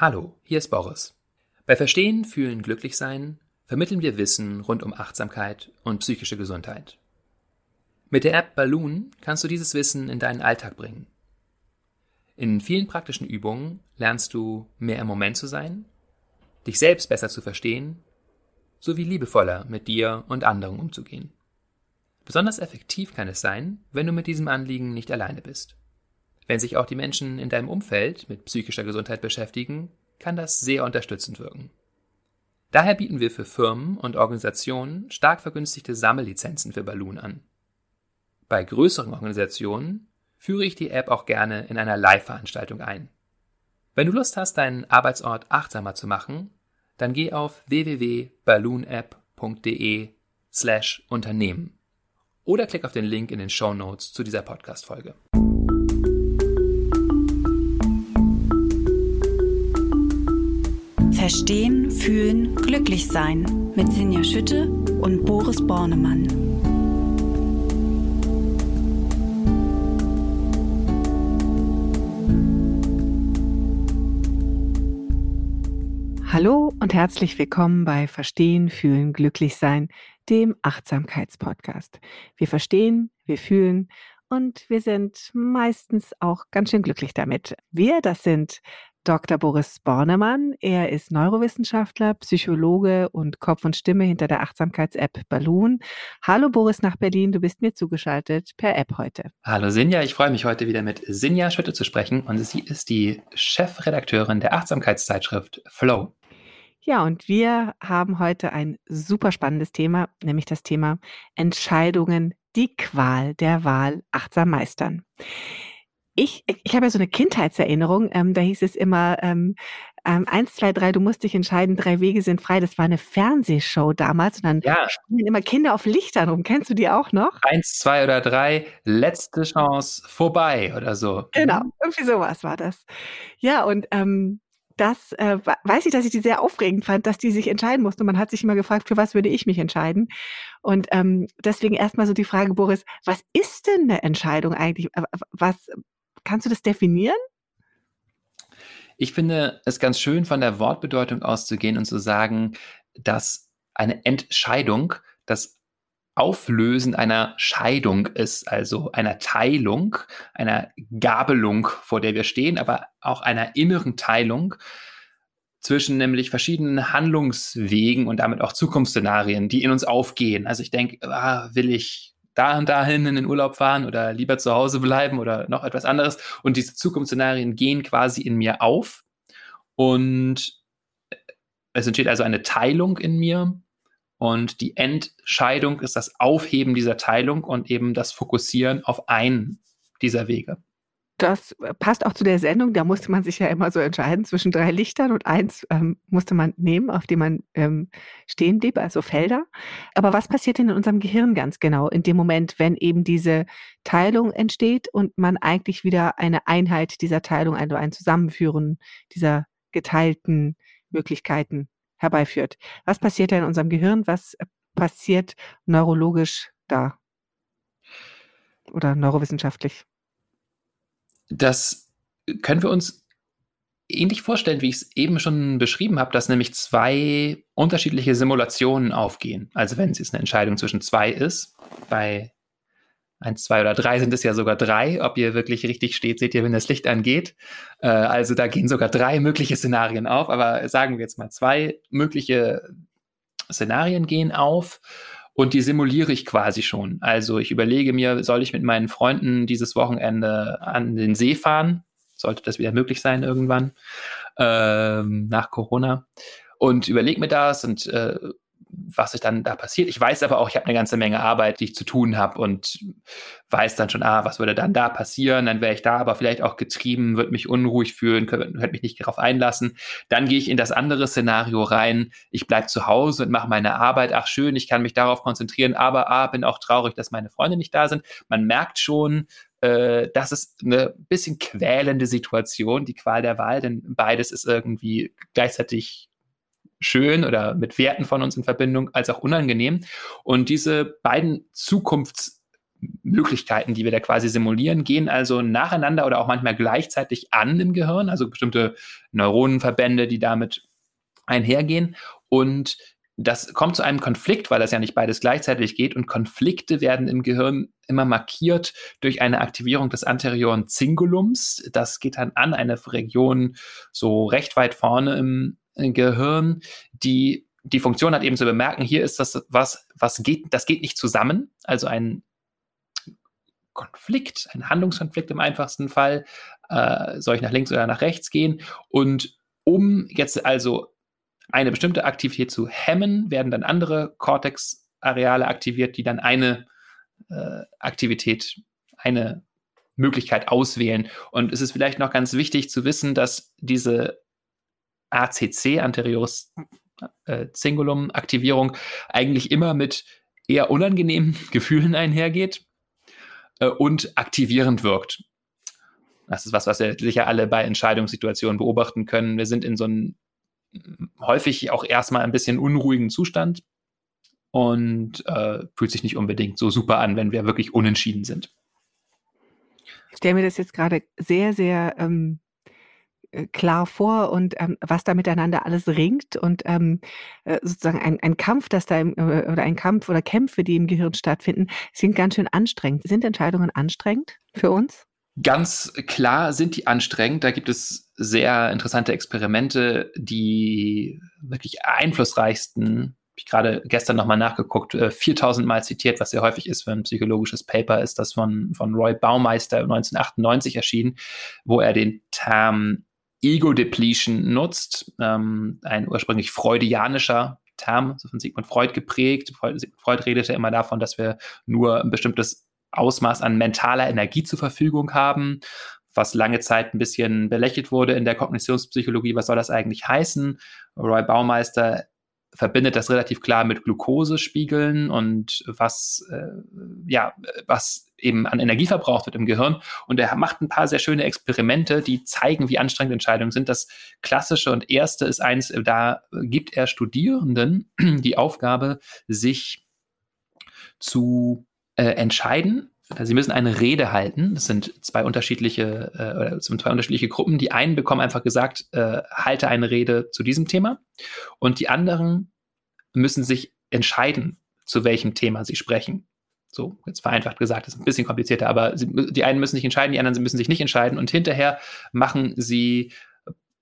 Hallo, hier ist Boris. Bei Verstehen, Fühlen, Glücklichsein vermitteln wir Wissen rund um Achtsamkeit und psychische Gesundheit. Mit der App Balloon kannst du dieses Wissen in deinen Alltag bringen. In vielen praktischen Übungen lernst du mehr im Moment zu sein, dich selbst besser zu verstehen, sowie liebevoller mit dir und anderen umzugehen. Besonders effektiv kann es sein, wenn du mit diesem Anliegen nicht alleine bist. Wenn sich auch die Menschen in deinem Umfeld mit psychischer Gesundheit beschäftigen, kann das sehr unterstützend wirken. Daher bieten wir für Firmen und Organisationen stark vergünstigte Sammellizenzen für Balloon an. Bei größeren Organisationen führe ich die App auch gerne in einer Live-Veranstaltung ein. Wenn du Lust hast, deinen Arbeitsort achtsamer zu machen, dann geh auf www.balloonapp.de slash Unternehmen oder klick auf den Link in den Show Notes zu dieser Podcast-Folge. Verstehen, Fühlen, Glücklich-Sein mit Sinja Schütte und Boris Bornemann. Hallo und herzlich willkommen bei Verstehen, Fühlen, Glücklich-Sein, dem Achtsamkeitspodcast. Wir verstehen, wir fühlen und wir sind meistens auch ganz schön glücklich damit. Wir, das sind Dr. Boris Bornemann. Er ist Neurowissenschaftler, Psychologe und Kopf und Stimme hinter der Achtsamkeits-App Balloon. Hallo Boris nach Berlin, du bist mir zugeschaltet per App heute. Hallo Sinja, ich freue mich heute wieder mit Sinja Schütte zu sprechen und sie ist die Chefredakteurin der Achtsamkeitszeitschrift Flow. Ja, und wir haben heute ein super spannendes Thema, nämlich das Thema Entscheidungen, die Qual der Wahl achtsam meistern ich, ich habe ja so eine Kindheitserinnerung, ähm, da hieß es immer, ähm, ähm, eins, zwei, drei, du musst dich entscheiden, drei Wege sind frei. Das war eine Fernsehshow damals und dann ja. spielen immer Kinder auf Lichtern rum. Kennst du die auch noch? Eins, zwei oder drei, letzte Chance vorbei oder so. Genau, irgendwie sowas war das. Ja, und ähm, das äh, weiß ich, dass ich die sehr aufregend fand, dass die sich entscheiden mussten. Und man hat sich immer gefragt, für was würde ich mich entscheiden? Und ähm, deswegen erstmal so die Frage, Boris, was ist denn eine Entscheidung eigentlich? Was, Kannst du das definieren? Ich finde es ganz schön, von der Wortbedeutung auszugehen und zu sagen, dass eine Entscheidung das Auflösen einer Scheidung ist, also einer Teilung, einer Gabelung, vor der wir stehen, aber auch einer inneren Teilung zwischen nämlich verschiedenen Handlungswegen und damit auch Zukunftsszenarien, die in uns aufgehen. Also ich denke, ah, will ich da und dahin in den Urlaub fahren oder lieber zu Hause bleiben oder noch etwas anderes. Und diese Zukunftsszenarien gehen quasi in mir auf. Und es entsteht also eine Teilung in mir. Und die Entscheidung ist das Aufheben dieser Teilung und eben das Fokussieren auf einen dieser Wege. Das äh, passt auch zu der Sendung. Da musste man sich ja immer so entscheiden zwischen drei Lichtern und eins ähm, musste man nehmen, auf dem man ähm, stehen blieb, also Felder. Aber was passiert denn in unserem Gehirn ganz genau in dem Moment, wenn eben diese Teilung entsteht und man eigentlich wieder eine Einheit dieser Teilung, also ein Zusammenführen dieser geteilten Möglichkeiten herbeiführt? Was passiert da in unserem Gehirn? Was passiert neurologisch da? Oder neurowissenschaftlich? Das können wir uns ähnlich vorstellen, wie ich es eben schon beschrieben habe, dass nämlich zwei unterschiedliche Simulationen aufgehen. Also wenn es jetzt eine Entscheidung zwischen zwei ist, bei eins, zwei oder drei sind es ja sogar drei. Ob ihr wirklich richtig steht, seht ihr, wenn das Licht angeht. Äh, also da gehen sogar drei mögliche Szenarien auf, aber sagen wir jetzt mal zwei mögliche Szenarien gehen auf und die simuliere ich quasi schon. Also ich überlege mir, soll ich mit meinen Freunden dieses Wochenende an den See fahren? Sollte das wieder möglich sein irgendwann ähm, nach Corona? Und überlege mir das und äh, was sich dann da passiert. Ich weiß aber auch, ich habe eine ganze Menge Arbeit, die ich zu tun habe und weiß dann schon, ah, was würde dann da passieren? Dann wäre ich da aber vielleicht auch getrieben, würde mich unruhig fühlen, könnte mich nicht darauf einlassen. Dann gehe ich in das andere Szenario rein. Ich bleibe zu Hause und mache meine Arbeit. Ach schön, ich kann mich darauf konzentrieren, aber ah, bin auch traurig, dass meine Freunde nicht da sind. Man merkt schon, äh, das ist eine bisschen quälende Situation, die Qual der Wahl, denn beides ist irgendwie gleichzeitig schön oder mit Werten von uns in Verbindung, als auch unangenehm. Und diese beiden Zukunfts Möglichkeiten, die wir da quasi simulieren, gehen also nacheinander oder auch manchmal gleichzeitig an im Gehirn, also bestimmte Neuronenverbände, die damit einhergehen. Und das kommt zu einem Konflikt, weil das ja nicht beides gleichzeitig geht. Und Konflikte werden im Gehirn immer markiert durch eine Aktivierung des anterioren Zingulums. Das geht dann an eine Region so recht weit vorne im Gehirn, die die Funktion hat eben zu bemerken, hier ist das was, was geht, das geht nicht zusammen. Also ein Konflikt, ein Handlungskonflikt im einfachsten Fall. Äh, soll ich nach links oder nach rechts gehen? Und um jetzt also eine bestimmte Aktivität zu hemmen, werden dann andere Cortex-Areale aktiviert, die dann eine äh, Aktivität, eine Möglichkeit auswählen. Und es ist vielleicht noch ganz wichtig zu wissen, dass diese ACC, anteriores äh, Zingulum-Aktivierung, eigentlich immer mit eher unangenehmen Gefühlen einhergeht äh, und aktivierend wirkt. Das ist was, was wir sicher alle bei Entscheidungssituationen beobachten können. Wir sind in so einem häufig auch erstmal ein bisschen unruhigen Zustand und äh, fühlt sich nicht unbedingt so super an, wenn wir wirklich unentschieden sind. Ich stelle mir das jetzt gerade sehr, sehr ähm, äh, klar vor und ähm, was da miteinander alles ringt und ähm, äh, sozusagen ein, ein Kampf, das da im, äh, oder ein Kampf oder Kämpfe, die im Gehirn stattfinden, sind ganz schön anstrengend. Sind Entscheidungen anstrengend für uns? Ganz klar sind die anstrengend. Da gibt es sehr interessante Experimente, die wirklich einflussreichsten ich gerade gestern nochmal nachgeguckt, 4000 Mal zitiert, was sehr häufig ist für ein psychologisches Paper, ist das von, von Roy Baumeister 1998 erschienen, wo er den Term Ego Depletion nutzt, ähm, ein ursprünglich freudianischer Term, so von Sigmund Freud geprägt. Freud, Freud redete immer davon, dass wir nur ein bestimmtes Ausmaß an mentaler Energie zur Verfügung haben, was lange Zeit ein bisschen belächelt wurde in der Kognitionspsychologie. Was soll das eigentlich heißen? Roy Baumeister verbindet das relativ klar mit Glukosespiegeln und was, äh, ja, was eben an Energie verbraucht wird im Gehirn. Und er macht ein paar sehr schöne Experimente, die zeigen, wie anstrengend Entscheidungen sind. Das klassische und erste ist eins, da gibt er Studierenden die Aufgabe, sich zu äh, entscheiden, Sie müssen eine Rede halten. Das sind zwei unterschiedliche, äh, oder sind zwei unterschiedliche Gruppen. Die einen bekommen einfach gesagt, äh, halte eine Rede zu diesem Thema. Und die anderen müssen sich entscheiden, zu welchem Thema sie sprechen. So, jetzt vereinfacht gesagt, das ist ein bisschen komplizierter, aber sie, die einen müssen sich entscheiden, die anderen müssen sich nicht entscheiden. Und hinterher machen sie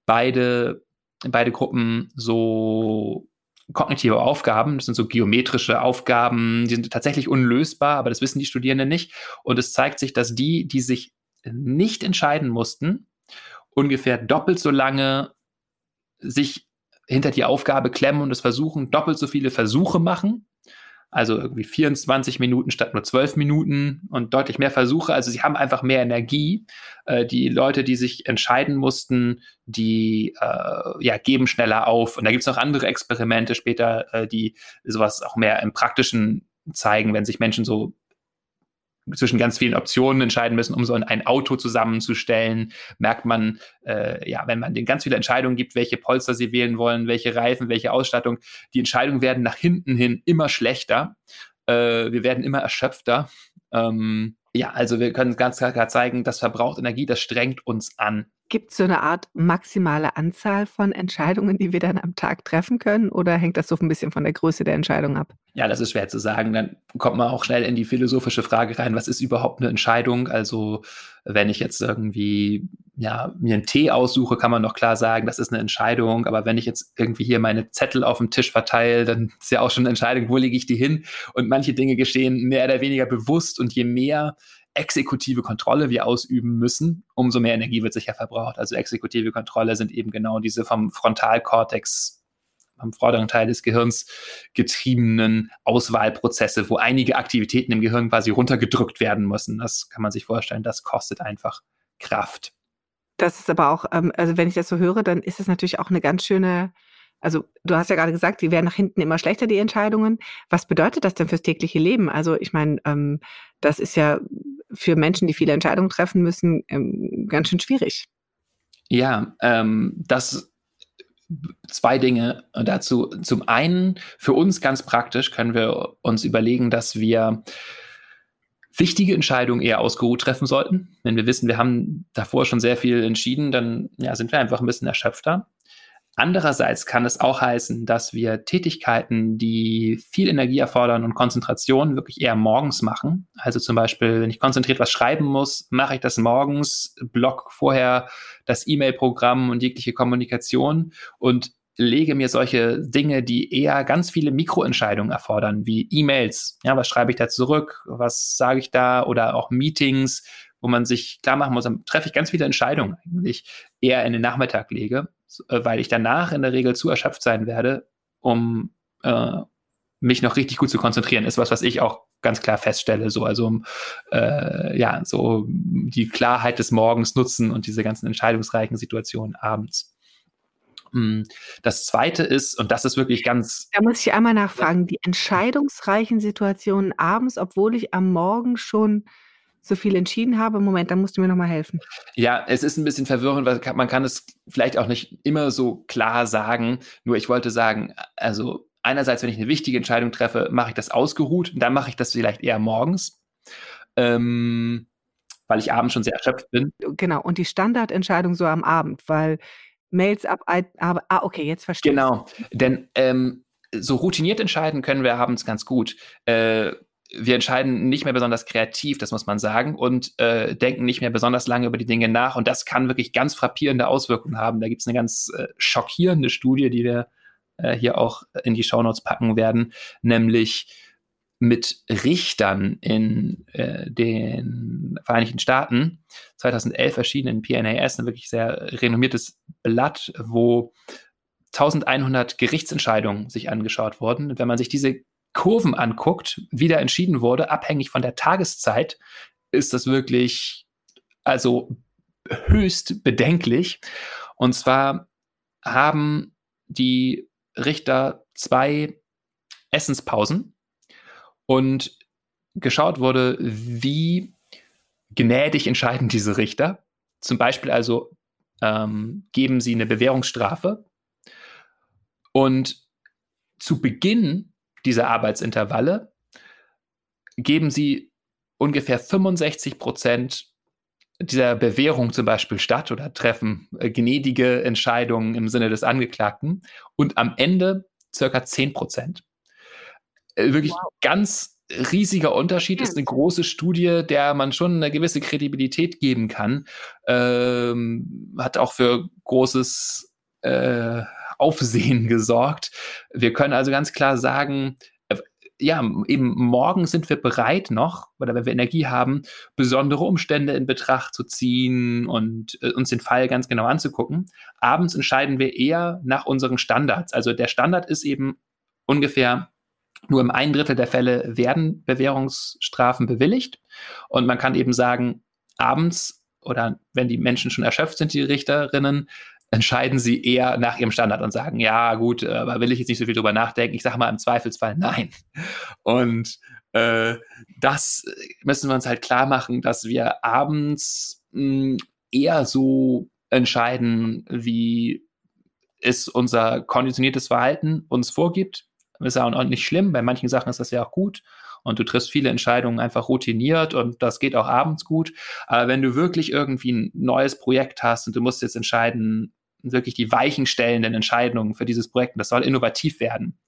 beide, beide Gruppen so kognitive Aufgaben, das sind so geometrische Aufgaben, die sind tatsächlich unlösbar, aber das wissen die Studierenden nicht. Und es zeigt sich, dass die, die sich nicht entscheiden mussten, ungefähr doppelt so lange sich hinter die Aufgabe klemmen und es versuchen, doppelt so viele Versuche machen also irgendwie 24 Minuten statt nur 12 Minuten und deutlich mehr Versuche. Also sie haben einfach mehr Energie. Äh, die Leute, die sich entscheiden mussten, die äh, ja, geben schneller auf. Und da gibt es noch andere Experimente später, äh, die sowas auch mehr im Praktischen zeigen, wenn sich Menschen so zwischen ganz vielen Optionen entscheiden müssen, um so ein Auto zusammenzustellen, merkt man, äh, ja, wenn man denen ganz viele Entscheidungen gibt, welche Polster sie wählen wollen, welche Reifen, welche Ausstattung, die Entscheidungen werden nach hinten hin immer schlechter. Äh, wir werden immer erschöpfter. Ähm, ja, also wir können ganz klar zeigen, das verbraucht Energie, das strengt uns an. Gibt es so eine Art maximale Anzahl von Entscheidungen, die wir dann am Tag treffen können? Oder hängt das so ein bisschen von der Größe der Entscheidung ab? Ja, das ist schwer zu sagen. Dann kommt man auch schnell in die philosophische Frage rein, was ist überhaupt eine Entscheidung? Also wenn ich jetzt irgendwie ja, mir einen Tee aussuche, kann man noch klar sagen, das ist eine Entscheidung. Aber wenn ich jetzt irgendwie hier meine Zettel auf dem Tisch verteile, dann ist ja auch schon eine Entscheidung, wo lege ich die hin? Und manche Dinge geschehen mehr oder weniger bewusst. Und je mehr exekutive Kontrolle wir ausüben müssen, umso mehr Energie wird sicher verbraucht. Also exekutive Kontrolle sind eben genau diese vom Frontalkortex, am vorderen Teil des Gehirns getriebenen Auswahlprozesse, wo einige Aktivitäten im Gehirn quasi runtergedrückt werden müssen. Das kann man sich vorstellen, das kostet einfach Kraft. Das ist aber auch, ähm, also wenn ich das so höre, dann ist es natürlich auch eine ganz schöne also du hast ja gerade gesagt, die werden nach hinten immer schlechter, die Entscheidungen. Was bedeutet das denn fürs tägliche Leben? Also ich meine, ähm, das ist ja für Menschen, die viele Entscheidungen treffen müssen, ähm, ganz schön schwierig. Ja, ähm, das zwei Dinge dazu. Zum einen, für uns ganz praktisch können wir uns überlegen, dass wir wichtige Entscheidungen eher ausgeruht treffen sollten. Wenn wir wissen, wir haben davor schon sehr viel entschieden, dann ja, sind wir einfach ein bisschen erschöpfter. Andererseits kann es auch heißen, dass wir Tätigkeiten, die viel Energie erfordern und Konzentration, wirklich eher morgens machen. Also zum Beispiel, wenn ich konzentriert was schreiben muss, mache ich das morgens, block vorher das E-Mail-Programm und jegliche Kommunikation und lege mir solche Dinge, die eher ganz viele Mikroentscheidungen erfordern, wie E-Mails. Ja, was schreibe ich da zurück? Was sage ich da? Oder auch Meetings, wo man sich klar machen muss, dann treffe ich ganz viele Entscheidungen eigentlich eher in den Nachmittag lege, weil ich danach in der Regel zu erschöpft sein werde, um äh, mich noch richtig gut zu konzentrieren. Ist was, was ich auch ganz klar feststelle. So, also äh, ja, so die Klarheit des Morgens nutzen und diese ganzen entscheidungsreichen Situationen abends. Hm, das zweite ist, und das ist wirklich ganz. Da muss ich einmal nachfragen, die entscheidungsreichen Situationen abends, obwohl ich am Morgen schon so viel entschieden habe. Moment, da musst du mir nochmal helfen. Ja, es ist ein bisschen verwirrend, weil man kann es vielleicht auch nicht immer so klar sagen. Nur ich wollte sagen, also einerseits, wenn ich eine wichtige Entscheidung treffe, mache ich das ausgeruht und dann mache ich das vielleicht eher morgens. Ähm, weil ich abends schon sehr erschöpft bin. Genau, und die Standardentscheidung so am Abend, weil Mails ab, aber, ah, okay, jetzt verstehe ich. Genau, denn ähm, so routiniert entscheiden können wir abends ganz gut. Äh, wir entscheiden nicht mehr besonders kreativ, das muss man sagen, und äh, denken nicht mehr besonders lange über die Dinge nach. Und das kann wirklich ganz frappierende Auswirkungen haben. Da gibt es eine ganz äh, schockierende Studie, die wir äh, hier auch in die Shownotes packen werden, nämlich mit Richtern in äh, den Vereinigten Staaten 2011 erschienen in PNAS, ein wirklich sehr renommiertes Blatt, wo 1100 Gerichtsentscheidungen sich angeschaut wurden. Wenn man sich diese Kurven anguckt, wie da entschieden wurde, abhängig von der Tageszeit, ist das wirklich also höchst bedenklich. Und zwar haben die Richter zwei Essenspausen und geschaut wurde, wie gnädig entscheiden diese Richter. Zum Beispiel also ähm, geben sie eine Bewährungsstrafe und zu Beginn dieser Arbeitsintervalle geben sie ungefähr 65 Prozent dieser Bewährung zum Beispiel statt oder treffen äh, gnädige Entscheidungen im Sinne des Angeklagten und am Ende circa 10 Prozent. Äh, wirklich wow. ganz riesiger Unterschied, ist eine große Studie, der man schon eine gewisse Kredibilität geben kann, ähm, hat auch für großes äh, Aufsehen gesorgt. Wir können also ganz klar sagen, äh, ja, eben morgen sind wir bereit noch, oder wenn wir Energie haben, besondere Umstände in Betracht zu ziehen und äh, uns den Fall ganz genau anzugucken. Abends entscheiden wir eher nach unseren Standards. Also der Standard ist eben ungefähr nur im ein Drittel der Fälle werden Bewährungsstrafen bewilligt. Und man kann eben sagen, abends oder wenn die Menschen schon erschöpft sind, die Richterinnen, entscheiden sie eher nach ihrem Standard und sagen, ja, gut, äh, aber will ich jetzt nicht so viel drüber nachdenken. Ich sage mal im Zweifelsfall nein. Und äh, das müssen wir uns halt klar machen, dass wir abends mh, hm, eher so entscheiden, wie es unser konditioniertes Verhalten uns vorgibt. Ist auch nicht schlimm. Bei manchen Sachen ist das ja auch gut und du triffst viele Entscheidungen einfach routiniert und das geht auch abends gut. Aber wenn du wirklich irgendwie ein neues Projekt hast und du musst jetzt entscheiden, wirklich die weichenstellenden Entscheidungen für dieses Projekt, das soll innovativ werden.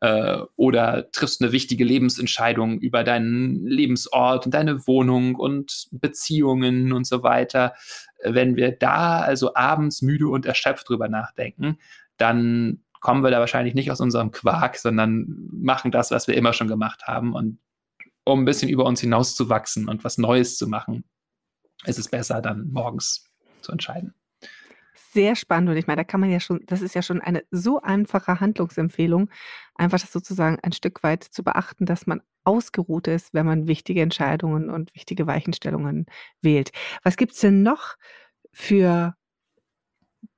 Äh, oder triffst eine wichtige Lebensentscheidung über deinen Lebensort und deine Wohnung und Beziehungen und so weiter. Wenn wir da also abends müde und erschöpft drüber nachdenken, dann kommen wir da wahrscheinlich nicht aus unserem Quark, sondern machen das, was wir immer schon gemacht haben. Und um ein bisschen über uns hinaus zu wachsen und was Neues zu machen, ist es besser, dann morgens zu entscheiden. Sehr spannend und ich meine, da kann man ja schon, das ist ja schon eine so einfache Handlungsempfehlung, einfach das sozusagen ein Stück weit zu beachten, dass man ausgeruht ist, wenn man wichtige Entscheidungen und wichtige Weichenstellungen wählt. Was gibt es denn noch für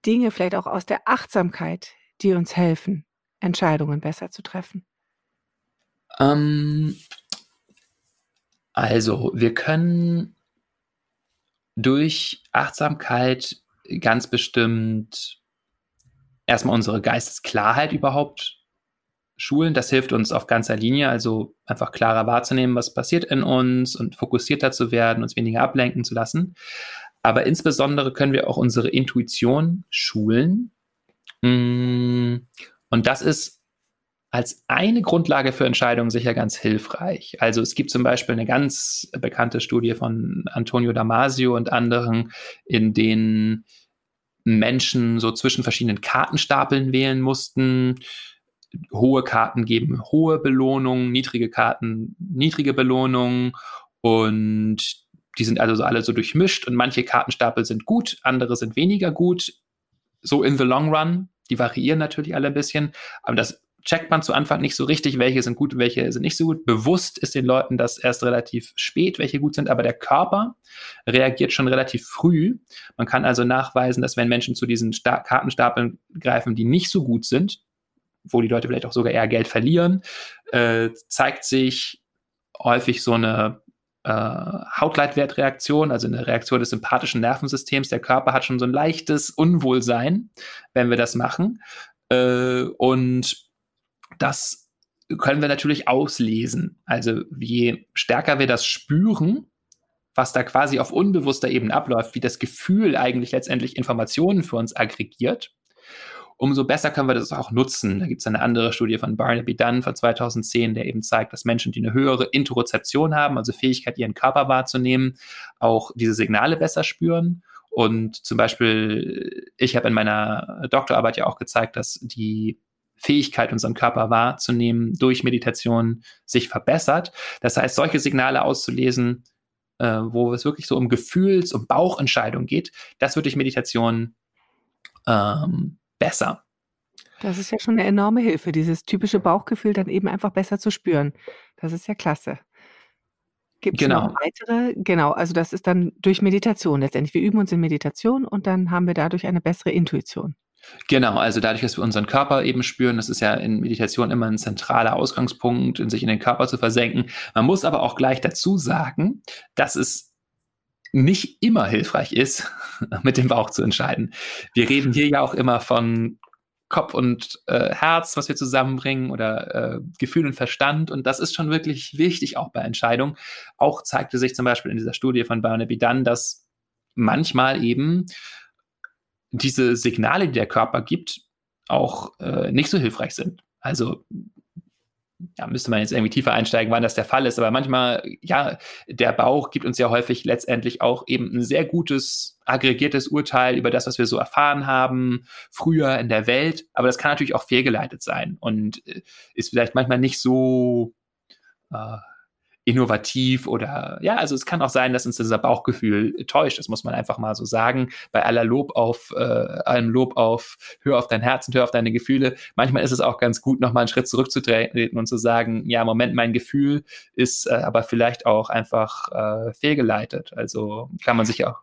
Dinge, vielleicht auch aus der Achtsamkeit, die uns helfen, Entscheidungen besser zu treffen? Ähm, also, wir können durch Achtsamkeit ganz bestimmt erstmal unsere Geistesklarheit überhaupt schulen. Das hilft uns auf ganzer Linie, also einfach klarer wahrzunehmen, was passiert in uns und fokussierter zu werden, uns weniger ablenken zu lassen. Aber insbesondere können wir auch unsere Intuition schulen. Mm, und das ist als eine Grundlage für Entscheidungen sicher ganz hilfreich. Also es gibt zum Beispiel eine ganz bekannte Studie von Antonio Damasio und anderen, in denen Menschen so zwischen verschiedenen Kartenstapeln wählen mussten. Hohe Karten geben hohe Belohnungen, niedrige Karten niedrige Belohnungen und die sind also alle so durchmischt und manche Kartenstapel sind gut, andere sind weniger gut. So in the long run. Die variieren natürlich alle ein bisschen, aber das checkt man zu Anfang nicht so richtig, welche sind gut, welche sind nicht so gut. Bewusst ist den Leuten das erst relativ spät, welche gut sind, aber der Körper reagiert schon relativ früh. Man kann also nachweisen, dass wenn Menschen zu diesen Sta Kartenstapeln greifen, die nicht so gut sind, wo die Leute vielleicht auch sogar eher Geld verlieren, äh, zeigt sich häufig so eine äh, Hautleitwertreaktion, also eine Reaktion des sympathischen Nervensystems. Der Körper hat schon so ein leichtes Unwohlsein, wenn wir das machen. Äh, und das können wir natürlich auslesen. Also je stärker wir das spüren, was da quasi auf unbewusster Ebene abläuft, wie das Gefühl eigentlich letztendlich Informationen für uns aggregiert, umso besser können wir das auch nutzen. Da gibt es eine andere Studie von Barnaby Dunn von 2010, der eben zeigt, dass Menschen, die eine höhere Interozeption haben, also Fähigkeit, ihren Körper wahrzunehmen, auch diese Signale besser spüren. Und zum Beispiel, ich habe in meiner Doktorarbeit ja auch gezeigt, dass die Fähigkeit, unseren Körper wahrzunehmen, durch Meditation sich verbessert. Das heißt, solche Signale auszulesen, äh, wo es wirklich so um Gefühls- und Bauchentscheidungen geht, das wird durch Meditation ähm, besser. Das ist ja schon eine enorme Hilfe, dieses typische Bauchgefühl dann eben einfach besser zu spüren. Das ist ja klasse. Gibt es genau. noch weitere? Genau, also das ist dann durch Meditation letztendlich. Wir üben uns in Meditation und dann haben wir dadurch eine bessere Intuition. Genau, also dadurch, dass wir unseren Körper eben spüren, das ist ja in Meditation immer ein zentraler Ausgangspunkt, in sich in den Körper zu versenken. Man muss aber auch gleich dazu sagen, dass es nicht immer hilfreich ist, mit dem Bauch zu entscheiden. Wir reden hier ja auch immer von Kopf und äh, Herz, was wir zusammenbringen oder äh, Gefühl und Verstand. Und das ist schon wirklich wichtig auch bei Entscheidungen. Auch zeigte sich zum Beispiel in dieser Studie von Barnaby Dunn, dass manchmal eben diese Signale, die der Körper gibt, auch äh, nicht so hilfreich sind. Also ja, müsste man jetzt irgendwie tiefer einsteigen, wann das der Fall ist. Aber manchmal, ja, der Bauch gibt uns ja häufig letztendlich auch eben ein sehr gutes, aggregiertes Urteil über das, was wir so erfahren haben, früher in der Welt. Aber das kann natürlich auch fehlgeleitet sein und äh, ist vielleicht manchmal nicht so äh, innovativ oder ja, also es kann auch sein, dass uns unser Bauchgefühl täuscht. Das muss man einfach mal so sagen. Bei aller Lob auf, äh, allem Lob auf, hör auf dein Herz und hör auf deine Gefühle. Manchmal ist es auch ganz gut, nochmal einen Schritt zurückzutreten und zu sagen, ja, Moment, mein Gefühl ist äh, aber vielleicht auch einfach äh, fehlgeleitet. Also kann man sich auch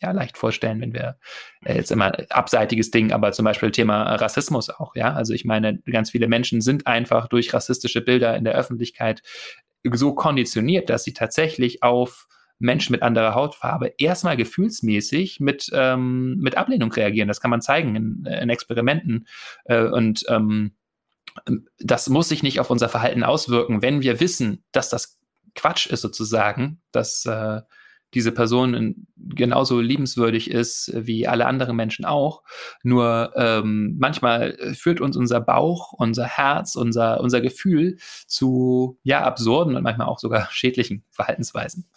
ja leicht vorstellen, wenn wir äh, jetzt immer abseitiges Ding, aber zum Beispiel Thema Rassismus auch, ja. Also ich meine, ganz viele Menschen sind einfach durch rassistische Bilder in der Öffentlichkeit so konditioniert, dass sie tatsächlich auf Menschen mit anderer Hautfarbe erstmal gefühlsmäßig mit, ähm, mit Ablehnung reagieren. Das kann man zeigen in, in Experimenten. Äh, und ähm, das muss sich nicht auf unser Verhalten auswirken, wenn wir wissen, dass das Quatsch ist sozusagen, dass äh, diese Person genauso liebenswürdig ist wie alle anderen Menschen auch. Nur ähm, manchmal führt uns unser Bauch, unser Herz, unser, unser Gefühl zu ja absurden und manchmal auch sogar schädlichen Verhaltensweisen.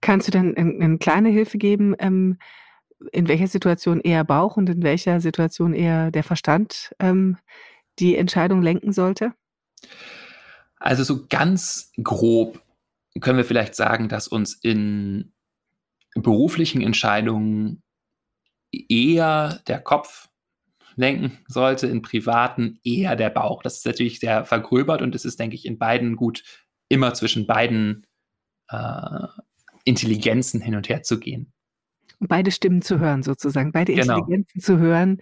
Kannst du denn eine kleine Hilfe geben, ähm, in welcher Situation eher Bauch und in welcher Situation eher der Verstand ähm, die Entscheidung lenken sollte? Also so ganz grob können wir vielleicht sagen, dass uns in beruflichen Entscheidungen eher der Kopf lenken sollte, in privaten eher der Bauch. Das ist natürlich sehr vergröbert und es ist, denke ich, in beiden gut, immer zwischen beiden äh, Intelligenzen hin und her zu gehen. Beide Stimmen zu hören, sozusagen, beide genau. Intelligenzen zu hören,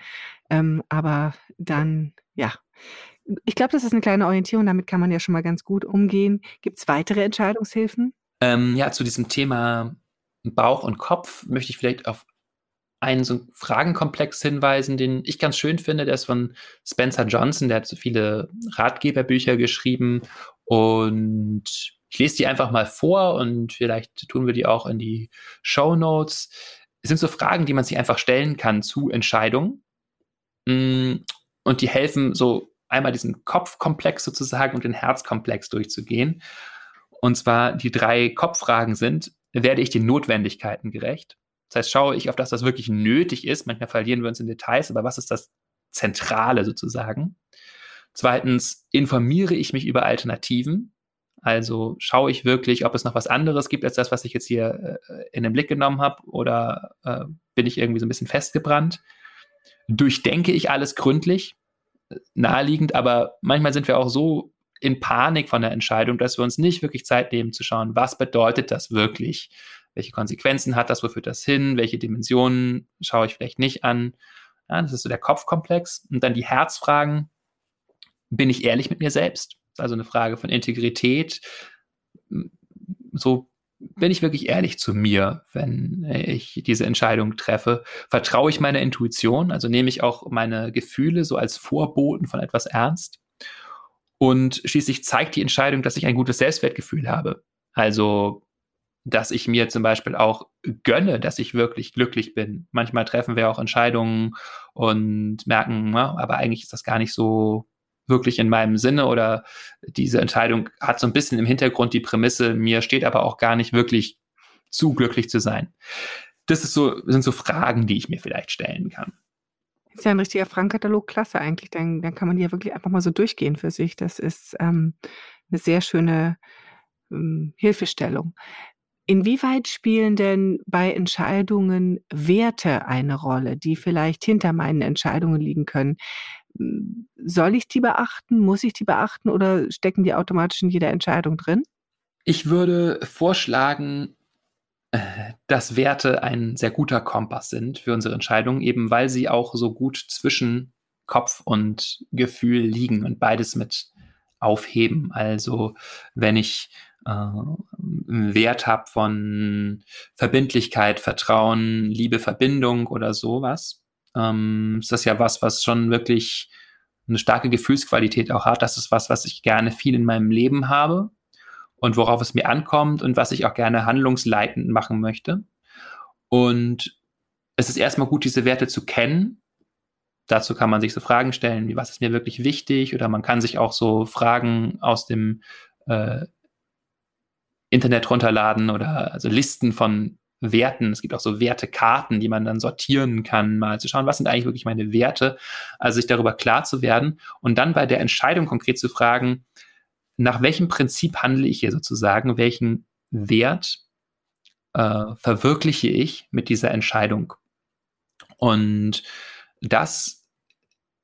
ähm, aber dann, ja, ich glaube, das ist eine kleine Orientierung, damit kann man ja schon mal ganz gut umgehen. Gibt es weitere Entscheidungshilfen? Ähm, ja, zu diesem Thema Bauch und Kopf möchte ich vielleicht auf einen so Fragenkomplex hinweisen, den ich ganz schön finde. Der ist von Spencer Johnson, der hat so viele Ratgeberbücher geschrieben und ich lese die einfach mal vor und vielleicht tun wir die auch in die Show Notes. Es sind so Fragen, die man sich einfach stellen kann zu Entscheidungen. Mm, und die helfen so einmal diesen Kopfkomplex sozusagen und den Herzkomplex durchzugehen. Und zwar die drei Kopffragen sind, werde ich den Notwendigkeiten gerecht? Das heißt, schaue ich auf das, was wirklich nötig ist. Manchmal verlieren wir uns in Details, aber was ist das Zentrale sozusagen? Zweitens, informiere ich mich über Alternativen. Also schaue ich wirklich, ob es noch was anderes gibt als das, was ich jetzt hier äh, in den Blick genommen habe, oder äh, bin ich irgendwie so ein bisschen festgebrannt? Durchdenke ich alles gründlich? Naheliegend, aber manchmal sind wir auch so in Panik von der Entscheidung, dass wir uns nicht wirklich Zeit nehmen zu schauen, was bedeutet das wirklich? welche Konsequenzen hat das, wo führt das hin, welche Dimensionen schaue ich vielleicht nicht an. Ja, das ist so der Kopfkomplex. Und dann die Herzfragen. Bin ich ehrlich mit mir selbst? Also eine Frage von Integrität. So bin ich wirklich ehrlich zu mir, wenn ich diese Entscheidung treffe? Vertraue ich meiner Intuition? Also nehme ich auch meine Gefühle so als Vorboten von etwas ernst? Und schließlich zeigt die Entscheidung, dass ich ein gutes Selbstwertgefühl habe. Also dass ich mir zum Beispiel auch gönne, dass ich wirklich glücklich bin. Manchmal treffen wir auch Entscheidungen und merken, na, aber eigentlich ist das gar nicht so wirklich in meinem Sinne oder diese Entscheidung hat so ein bisschen im Hintergrund die Prämisse, mir steht aber auch gar nicht wirklich zu glücklich zu sein. Das ist so, sind so Fragen, die ich mir vielleicht stellen kann. Ist ja ein richtiger Fragenkatalog, klasse eigentlich. Dann, dann kann man die ja wirklich einfach mal so durchgehen für sich. Das ist ähm, eine sehr schöne ähm, Hilfestellung. Inwieweit spielen denn bei Entscheidungen Werte eine Rolle, die vielleicht hinter meinen Entscheidungen liegen können? Soll ich die beachten? Muss ich die beachten oder stecken die automatisch in jeder Entscheidung drin? Ich würde vorschlagen, äh, dass Werte ein sehr guter Kompass sind für unsere Entscheidungen, eben weil sie auch so gut zwischen Kopf und Gefühl liegen und beides mit aufheben. Also wenn ich äh, Wert habe von Verbindlichkeit, Vertrauen, Liebe, Verbindung oder sowas, ähm, ist das ja was, was schon wirklich eine starke Gefühlsqualität auch hat. Das ist was, was ich gerne viel in meinem Leben habe und worauf es mir ankommt und was ich auch gerne handlungsleitend machen möchte. Und es ist erstmal gut, diese Werte zu kennen. Dazu kann man sich so Fragen stellen, wie was ist mir wirklich wichtig? Oder man kann sich auch so Fragen aus dem äh, Internet runterladen oder also Listen von Werten. Es gibt auch so Wertekarten, die man dann sortieren kann, mal zu schauen, was sind eigentlich wirklich meine Werte, also sich darüber klar zu werden und dann bei der Entscheidung konkret zu fragen, nach welchem Prinzip handle ich hier sozusagen, welchen Wert äh, verwirkliche ich mit dieser Entscheidung. Und das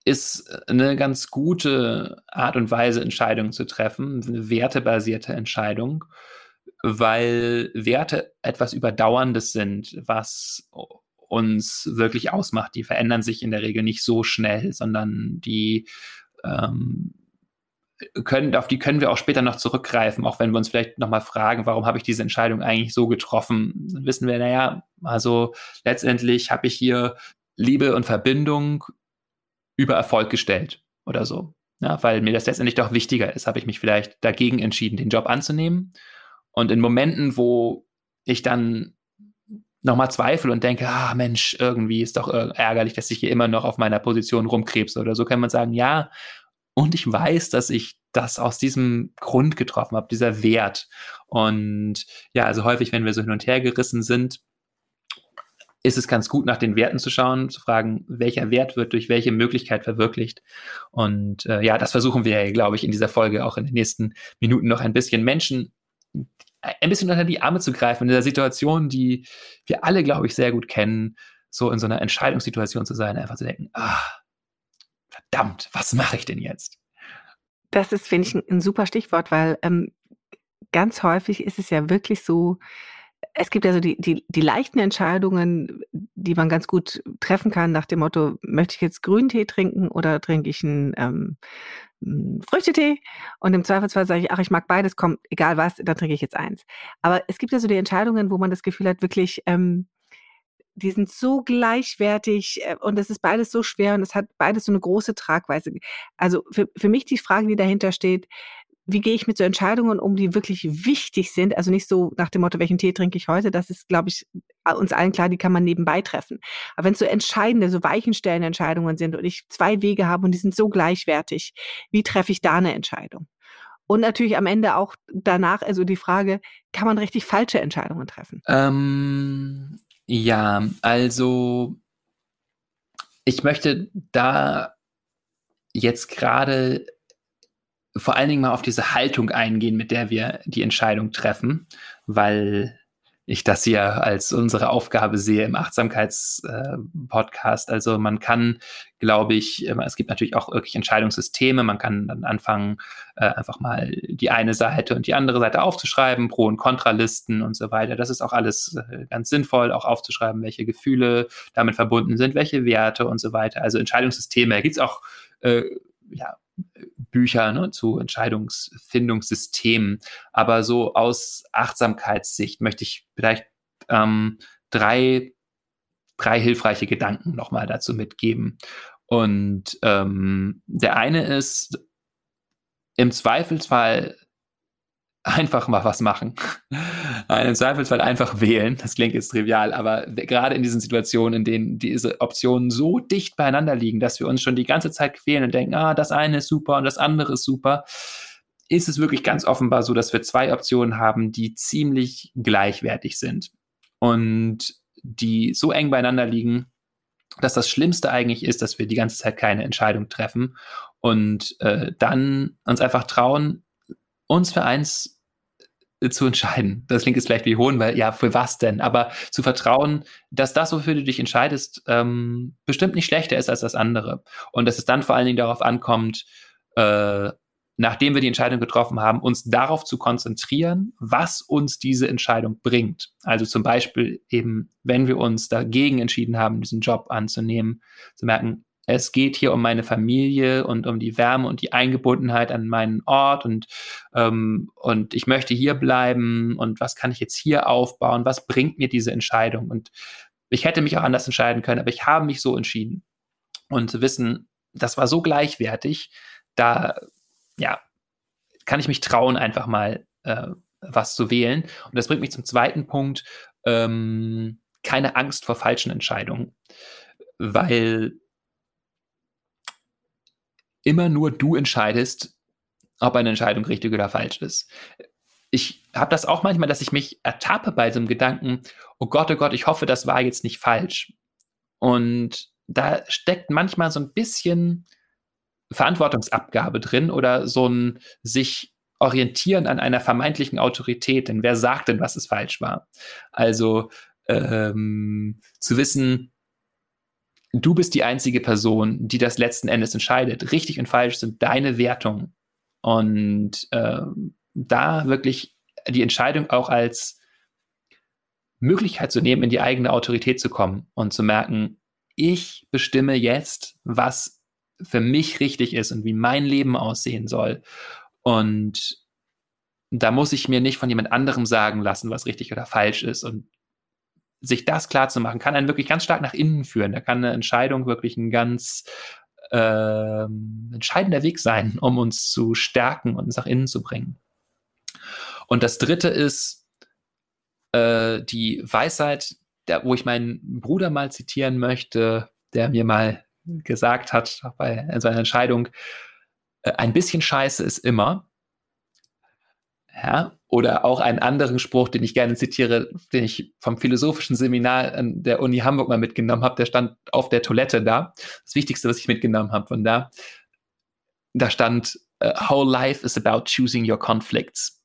ist eine ganz gute Art und Weise, Entscheidungen zu treffen, eine wertebasierte Entscheidung weil Werte etwas Überdauerndes sind, was uns wirklich ausmacht. Die verändern sich in der Regel nicht so schnell, sondern die ähm, können, auf die können wir auch später noch zurückgreifen, auch wenn wir uns vielleicht nochmal fragen, warum habe ich diese Entscheidung eigentlich so getroffen? Dann wissen wir, naja, also letztendlich habe ich hier Liebe und Verbindung über Erfolg gestellt oder so. Ja, weil mir das letztendlich doch wichtiger ist, habe ich mich vielleicht dagegen entschieden, den Job anzunehmen und in Momenten, wo ich dann nochmal zweifle und denke, ah Mensch, irgendwie ist doch ärgerlich, dass ich hier immer noch auf meiner Position rumkrebse oder so, kann man sagen, ja, und ich weiß, dass ich das aus diesem Grund getroffen habe, dieser Wert. Und ja, also häufig, wenn wir so hin und her gerissen sind, ist es ganz gut, nach den Werten zu schauen, zu fragen, welcher Wert wird durch welche Möglichkeit verwirklicht. Und äh, ja, das versuchen wir, glaube ich, in dieser Folge auch in den nächsten Minuten noch ein bisschen Menschen ein bisschen unter die Arme zu greifen in der Situation, die wir alle, glaube ich, sehr gut kennen, so in so einer Entscheidungssituation zu sein, einfach zu denken, ah, verdammt, was mache ich denn jetzt? Das ist, finde ich, ein, ein, super Stichwort, weil ähm, ganz häufig ist es ja wirklich so, es gibt also die, die, die leichten Entscheidungen, die man ganz gut treffen kann, nach dem Motto, möchte ich jetzt Grüntee trinken oder trinke ich einen ähm, Früchtetee und im Zweifelsfall sage ich, ach, ich mag beides, komm, egal was, dann trinke ich jetzt eins. Aber es gibt ja so die Entscheidungen, wo man das Gefühl hat, wirklich, ähm, die sind so gleichwertig äh, und es ist beides so schwer und es hat beides so eine große Tragweise. Also für, für mich die Frage, die dahinter steht, wie gehe ich mit so Entscheidungen um, die wirklich wichtig sind? Also nicht so nach dem Motto, welchen Tee trinke ich heute? Das ist, glaube ich, uns allen klar, die kann man nebenbei treffen. Aber wenn es so entscheidende, so weichenstellende Entscheidungen sind und ich zwei Wege habe und die sind so gleichwertig, wie treffe ich da eine Entscheidung? Und natürlich am Ende auch danach, also die Frage, kann man richtig falsche Entscheidungen treffen? Ähm, ja, also ich möchte da jetzt gerade vor allen Dingen mal auf diese Haltung eingehen, mit der wir die Entscheidung treffen, weil ich das hier als unsere Aufgabe sehe im Achtsamkeitspodcast. Äh, also man kann, glaube ich, es gibt natürlich auch wirklich Entscheidungssysteme. Man kann dann anfangen, äh, einfach mal die eine Seite und die andere Seite aufzuschreiben, Pro- und Kontralisten und so weiter. Das ist auch alles äh, ganz sinnvoll, auch aufzuschreiben, welche Gefühle damit verbunden sind, welche Werte und so weiter. Also Entscheidungssysteme. Da gibt es auch ja, Bücher ne, zu Entscheidungsfindungssystemen. Aber so aus Achtsamkeitssicht möchte ich vielleicht ähm, drei, drei hilfreiche Gedanken nochmal dazu mitgeben. Und ähm, der eine ist, im Zweifelsfall einfach mal was machen. Im Zweifelsfall einfach wählen. Das klingt jetzt trivial, aber gerade in diesen Situationen, in denen diese Optionen so dicht beieinander liegen, dass wir uns schon die ganze Zeit quälen und denken, ah, das eine ist super und das andere ist super, ist es wirklich ganz offenbar so, dass wir zwei Optionen haben, die ziemlich gleichwertig sind und die so eng beieinander liegen, dass das Schlimmste eigentlich ist, dass wir die ganze Zeit keine Entscheidung treffen und äh, dann uns einfach trauen, uns für eins zu entscheiden. Das klingt jetzt vielleicht wie Hohn, weil ja, für was denn? Aber zu vertrauen, dass das, wofür du dich entscheidest, ähm, bestimmt nicht schlechter ist als das andere. Und dass es dann vor allen Dingen darauf ankommt, äh, nachdem wir die Entscheidung getroffen haben, uns darauf zu konzentrieren, was uns diese Entscheidung bringt. Also zum Beispiel eben, wenn wir uns dagegen entschieden haben, diesen Job anzunehmen, zu merken, es geht hier um meine Familie und um die Wärme und die Eingebundenheit an meinen Ort und, ähm, und ich möchte hier bleiben und was kann ich jetzt hier aufbauen? Was bringt mir diese Entscheidung? Und ich hätte mich auch anders entscheiden können, aber ich habe mich so entschieden. Und zu wissen, das war so gleichwertig, da, ja, kann ich mich trauen, einfach mal äh, was zu wählen. Und das bringt mich zum zweiten Punkt, ähm, keine Angst vor falschen Entscheidungen. Weil immer nur du entscheidest, ob eine Entscheidung richtig oder falsch ist. Ich habe das auch manchmal, dass ich mich ertappe bei so einem Gedanken, oh Gott, oh Gott, ich hoffe, das war jetzt nicht falsch. Und da steckt manchmal so ein bisschen Verantwortungsabgabe drin oder so ein sich orientieren an einer vermeintlichen Autorität. Denn wer sagt denn, was es falsch war? Also ähm, zu wissen, du bist die einzige Person, die das letzten Endes entscheidet. Richtig und falsch sind deine Wertungen. Und äh, da wirklich die Entscheidung auch als Möglichkeit zu nehmen, in die eigene Autorität zu kommen und zu merken, ich bestimme jetzt, was für mich richtig ist und wie mein Leben aussehen soll. Und da muss ich mir nicht von jemand anderem sagen lassen, was richtig oder falsch ist. Und sich das klar zu machen, kann einen wirklich ganz stark nach innen führen. Da kann eine Entscheidung wirklich ein ganz äh, entscheidender Weg sein, um uns zu stärken und uns nach innen zu bringen. Und das dritte ist äh, die Weisheit, der, wo ich meinen Bruder mal zitieren möchte, der mir mal gesagt hat bei seiner Entscheidung, äh, ein bisschen Scheiße ist immer, ja? Oder auch einen anderen Spruch, den ich gerne zitiere, den ich vom philosophischen Seminar an der Uni Hamburg mal mitgenommen habe, der stand auf der Toilette da. Das Wichtigste, was ich mitgenommen habe von da. Da stand, uh, Whole life is about choosing your conflicts.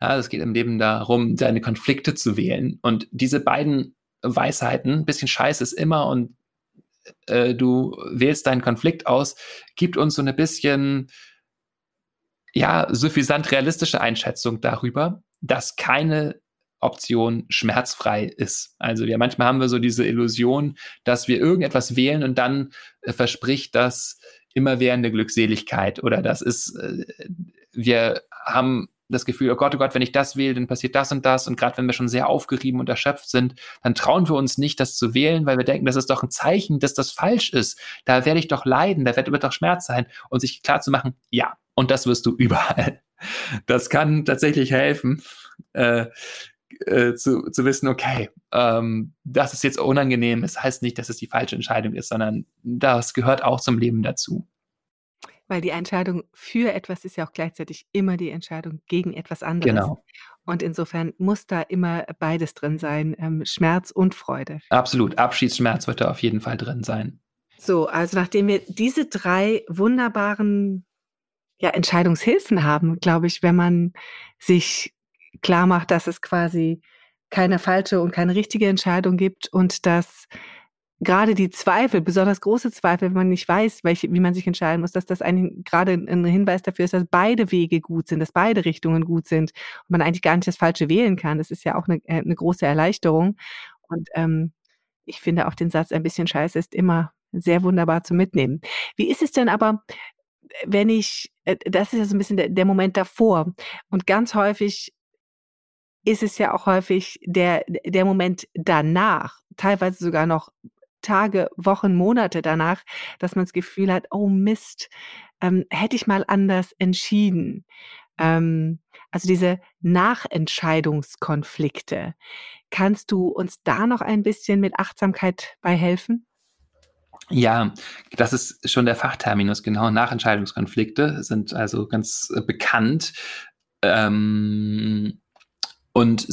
Ja, es geht im Leben darum, deine Konflikte zu wählen. Und diese beiden Weisheiten, ein bisschen Scheiß ist immer und äh, du wählst deinen Konflikt aus, gibt uns so ein bisschen ja, suffisant realistische Einschätzung darüber, dass keine Option schmerzfrei ist. Also ja, manchmal haben wir so diese Illusion, dass wir irgendetwas wählen und dann äh, verspricht das immerwährende Glückseligkeit oder das ist, äh, wir haben das Gefühl, oh Gott, oh Gott, wenn ich das wähle, dann passiert das und das. Und gerade wenn wir schon sehr aufgerieben und erschöpft sind, dann trauen wir uns nicht, das zu wählen, weil wir denken, das ist doch ein Zeichen, dass das falsch ist. Da werde ich doch leiden, da wird, wird doch Schmerz sein. Und sich klar zu machen, ja, und das wirst du überall. Das kann tatsächlich helfen, äh, äh, zu, zu wissen, okay, ähm, das ist jetzt unangenehm. Es das heißt nicht, dass es die falsche Entscheidung ist, sondern das gehört auch zum Leben dazu. Weil die Entscheidung für etwas ist ja auch gleichzeitig immer die Entscheidung gegen etwas anderes. Genau. Und insofern muss da immer beides drin sein, ähm, Schmerz und Freude. Absolut. Abschiedsschmerz wird da auf jeden Fall drin sein. So, also nachdem wir diese drei wunderbaren ja, Entscheidungshilfen haben, glaube ich, wenn man sich klar macht, dass es quasi keine falsche und keine richtige Entscheidung gibt und dass gerade die Zweifel, besonders große Zweifel, wenn man nicht weiß, welche, wie man sich entscheiden muss, dass das ein, gerade ein Hinweis dafür ist, dass beide Wege gut sind, dass beide Richtungen gut sind und man eigentlich gar nicht das Falsche wählen kann. Das ist ja auch eine, äh, eine große Erleichterung. Und ähm, ich finde auch den Satz, ein bisschen Scheiße ist immer sehr wunderbar zu mitnehmen. Wie ist es denn aber, wenn ich, das ist ja so ein bisschen der, der Moment davor und ganz häufig ist es ja auch häufig der, der Moment danach, teilweise sogar noch Tage, Wochen, Monate danach, dass man das Gefühl hat, oh Mist, ähm, hätte ich mal anders entschieden. Ähm, also diese Nachentscheidungskonflikte. Kannst du uns da noch ein bisschen mit Achtsamkeit bei helfen? Ja, das ist schon der Fachterminus, genau. Nachentscheidungskonflikte sind also ganz äh, bekannt ähm, und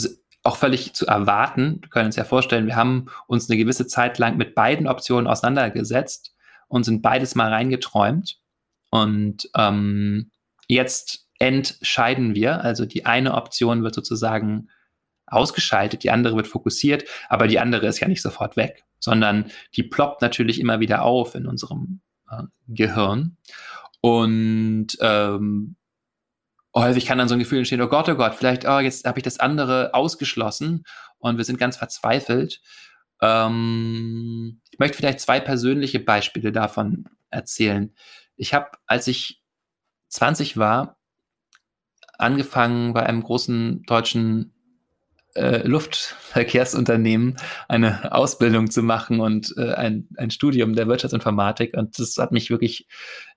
auch völlig zu erwarten. Wir können uns ja vorstellen, wir haben uns eine gewisse Zeit lang mit beiden Optionen auseinandergesetzt und sind beides mal reingeträumt. Und ähm, jetzt entscheiden wir. Also die eine Option wird sozusagen ausgeschaltet, die andere wird fokussiert, aber die andere ist ja nicht sofort weg, sondern die ploppt natürlich immer wieder auf in unserem äh, Gehirn. Und ähm, häufig kann dann so ein Gefühl entstehen, oh Gott, oh Gott, vielleicht, oh, jetzt habe ich das andere ausgeschlossen und wir sind ganz verzweifelt. Ähm, ich möchte vielleicht zwei persönliche Beispiele davon erzählen. Ich habe, als ich 20 war, angefangen bei einem großen deutschen äh, Luftverkehrsunternehmen eine Ausbildung zu machen und äh, ein, ein Studium der Wirtschaftsinformatik. Und das hat mich wirklich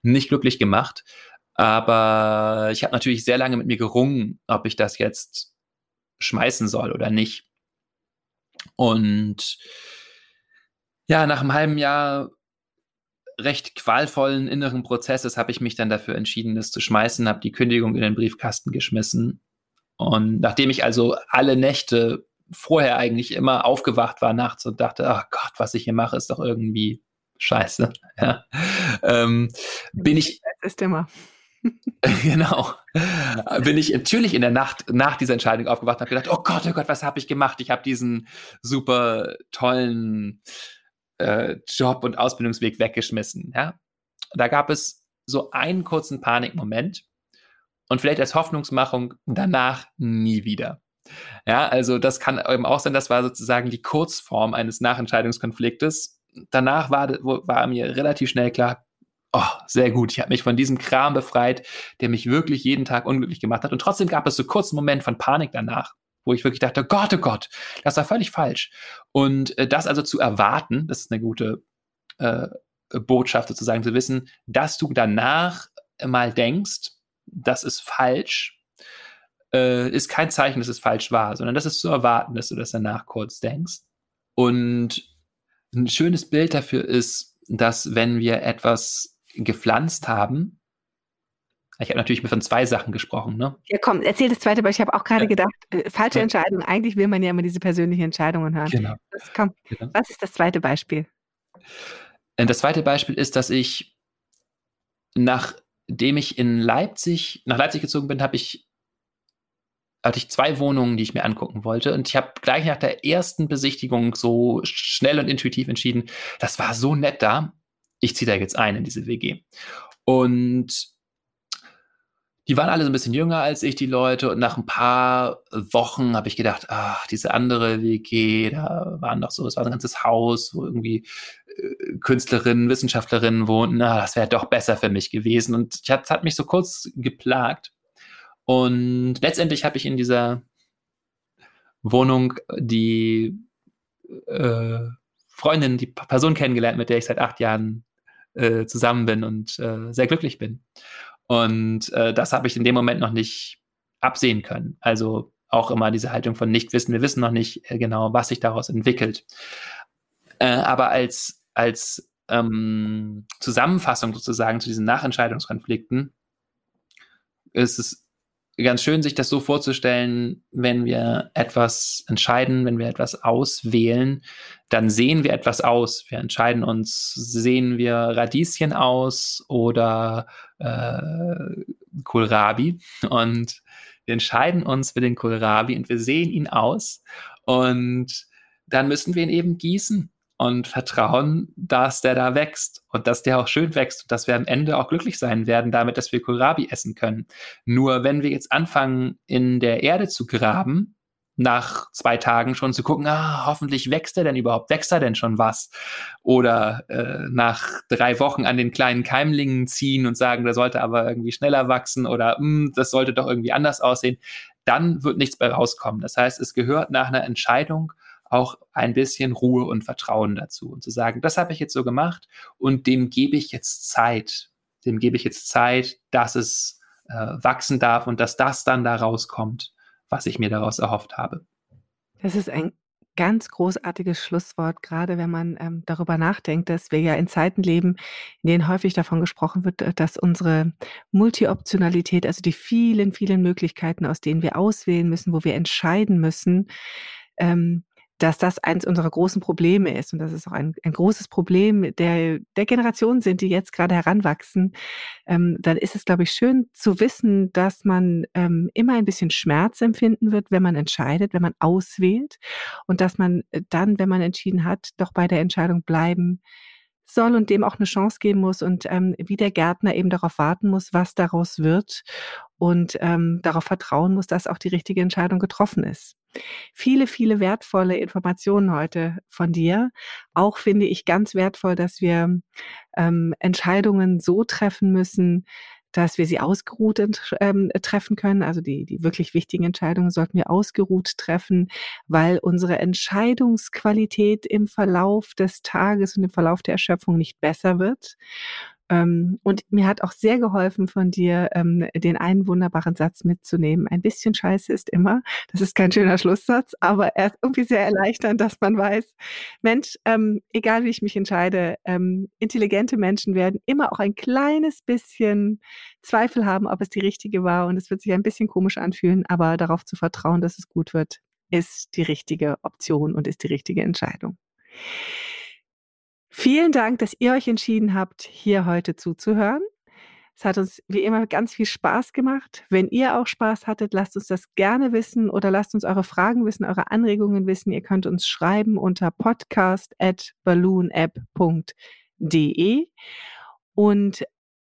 nicht glücklich gemacht. Aber ich habe natürlich sehr lange mit mir gerungen, ob ich das jetzt schmeißen soll oder nicht. Und ja, nach einem halben Jahr recht qualvollen inneren Prozesses habe ich mich dann dafür entschieden, das zu schmeißen, habe die Kündigung in den Briefkasten geschmissen. Und nachdem ich also alle Nächte vorher eigentlich immer aufgewacht war nachts und dachte, ach Gott, was ich hier mache, ist doch irgendwie scheiße. Ja. Ähm, bin ich. Das ist immer. genau. Bin ich natürlich in der Nacht nach dieser Entscheidung aufgewacht und habe gedacht, oh Gott, oh Gott, was habe ich gemacht? Ich habe diesen super tollen äh, Job und Ausbildungsweg weggeschmissen. Ja? Da gab es so einen kurzen Panikmoment und vielleicht als Hoffnungsmachung danach nie wieder. Ja, also das kann eben auch sein, das war sozusagen die Kurzform eines Nachentscheidungskonfliktes. Danach war, war mir relativ schnell klar, oh, sehr gut, ich habe mich von diesem Kram befreit, der mich wirklich jeden Tag unglücklich gemacht hat. Und trotzdem gab es so kurz einen Moment von Panik danach, wo ich wirklich dachte, Gott, oh Gott, das war völlig falsch. Und äh, das also zu erwarten, das ist eine gute äh, Botschaft sozusagen, zu wissen, dass du danach mal denkst, das ist falsch, äh, ist kein Zeichen, dass es falsch war, sondern das ist zu erwarten, dass du das danach kurz denkst. Und ein schönes Bild dafür ist, dass wenn wir etwas gepflanzt haben, ich habe natürlich von zwei Sachen gesprochen, ne? Ja, komm, erzähl das zweite, weil ich habe auch gerade ja. gedacht, äh, falsche ja. Entscheidung. Eigentlich will man ja immer diese persönlichen Entscheidungen hören. Genau. Das, komm, genau. was ist das zweite Beispiel? Äh, das zweite Beispiel ist, dass ich nachdem ich in Leipzig, nach Leipzig gezogen bin, habe ich hatte ich zwei Wohnungen, die ich mir angucken wollte. Und ich habe gleich nach der ersten Besichtigung so schnell und intuitiv entschieden, das war so nett da, ich ziehe da jetzt ein in diese WG. Und die waren alle so ein bisschen jünger als ich, die Leute. Und nach ein paar Wochen habe ich gedacht, ach, diese andere WG, da waren doch so, es war ein ganzes Haus, wo irgendwie äh, Künstlerinnen, Wissenschaftlerinnen wohnten. Na, das wäre doch besser für mich gewesen. Und es hat mich so kurz geplagt. Und letztendlich habe ich in dieser Wohnung die äh, Freundin, die Person kennengelernt, mit der ich seit acht Jahren äh, zusammen bin und äh, sehr glücklich bin. Und äh, das habe ich in dem Moment noch nicht absehen können. Also auch immer diese Haltung von Nichtwissen. Wir wissen noch nicht äh, genau, was sich daraus entwickelt. Äh, aber als, als ähm, Zusammenfassung sozusagen zu diesen Nachentscheidungskonflikten ist es ganz schön, sich das so vorzustellen, wenn wir etwas entscheiden, wenn wir etwas auswählen, dann sehen wir etwas aus. Wir entscheiden uns, sehen wir Radieschen aus oder Kohlrabi und wir entscheiden uns für den Kohlrabi und wir sehen ihn aus und dann müssen wir ihn eben gießen und vertrauen, dass der da wächst und dass der auch schön wächst und dass wir am Ende auch glücklich sein werden damit, dass wir Kohlrabi essen können. Nur wenn wir jetzt anfangen, in der Erde zu graben, nach zwei Tagen schon zu gucken, ah, hoffentlich wächst er denn überhaupt, wächst er denn schon was? Oder äh, nach drei Wochen an den kleinen Keimlingen ziehen und sagen, der sollte aber irgendwie schneller wachsen oder hm, das sollte doch irgendwie anders aussehen, dann wird nichts mehr rauskommen. Das heißt, es gehört nach einer Entscheidung auch ein bisschen Ruhe und Vertrauen dazu und zu sagen, das habe ich jetzt so gemacht und dem gebe ich jetzt Zeit. Dem gebe ich jetzt Zeit, dass es äh, wachsen darf und dass das dann da rauskommt, was ich mir daraus erhofft habe. Das ist ein ganz großartiges Schlusswort, gerade wenn man ähm, darüber nachdenkt, dass wir ja in Zeiten leben, in denen häufig davon gesprochen wird, äh, dass unsere Multioptionalität, also die vielen, vielen Möglichkeiten, aus denen wir auswählen müssen, wo wir entscheiden müssen, ähm, dass das eins unserer großen Probleme ist. Und das ist auch ein, ein großes Problem der, der Generationen sind, die jetzt gerade heranwachsen. Ähm, dann ist es, glaube ich, schön zu wissen, dass man ähm, immer ein bisschen Schmerz empfinden wird, wenn man entscheidet, wenn man auswählt. Und dass man äh, dann, wenn man entschieden hat, doch bei der Entscheidung bleiben soll und dem auch eine Chance geben muss und ähm, wie der Gärtner eben darauf warten muss, was daraus wird und ähm, darauf vertrauen muss, dass auch die richtige Entscheidung getroffen ist. Viele, viele wertvolle Informationen heute von dir. Auch finde ich ganz wertvoll, dass wir ähm, Entscheidungen so treffen müssen, dass wir sie ausgeruht ähm, treffen können. Also die, die wirklich wichtigen Entscheidungen sollten wir ausgeruht treffen, weil unsere Entscheidungsqualität im Verlauf des Tages und im Verlauf der Erschöpfung nicht besser wird. Ähm, und mir hat auch sehr geholfen von dir, ähm, den einen wunderbaren Satz mitzunehmen. Ein bisschen Scheiße ist immer. Das ist kein schöner Schlusssatz, aber er ist irgendwie sehr erleichternd, dass man weiß, Mensch, ähm, egal wie ich mich entscheide, intelligente Menschen werden immer auch ein kleines bisschen Zweifel haben, ob es die richtige war. Und es wird sich ein bisschen komisch anfühlen, aber darauf zu vertrauen, dass es gut wird, ist die richtige Option und ist die richtige Entscheidung. Vielen Dank, dass ihr euch entschieden habt, hier heute zuzuhören. Es hat uns wie immer ganz viel Spaß gemacht. Wenn ihr auch Spaß hattet, lasst uns das gerne wissen oder lasst uns eure Fragen wissen, eure Anregungen wissen. Ihr könnt uns schreiben unter podcast at balloonapp.de und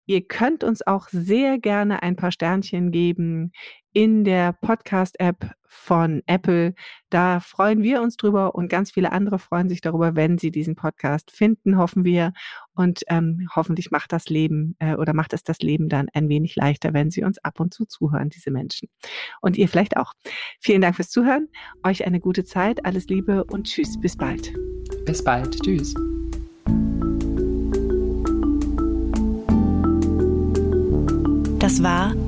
Ihr könnt uns auch sehr gerne ein paar Sternchen geben in der Podcast-App von Apple. Da freuen wir uns drüber und ganz viele andere freuen sich darüber, wenn sie diesen Podcast finden, hoffen wir. Und ähm, hoffentlich macht das Leben äh, oder macht es das Leben dann ein wenig leichter, wenn sie uns ab und zu zuhören, diese Menschen. Und ihr vielleicht auch. Vielen Dank fürs Zuhören. Euch eine gute Zeit. Alles Liebe und tschüss. Bis bald. Bis bald. Tschüss. Das war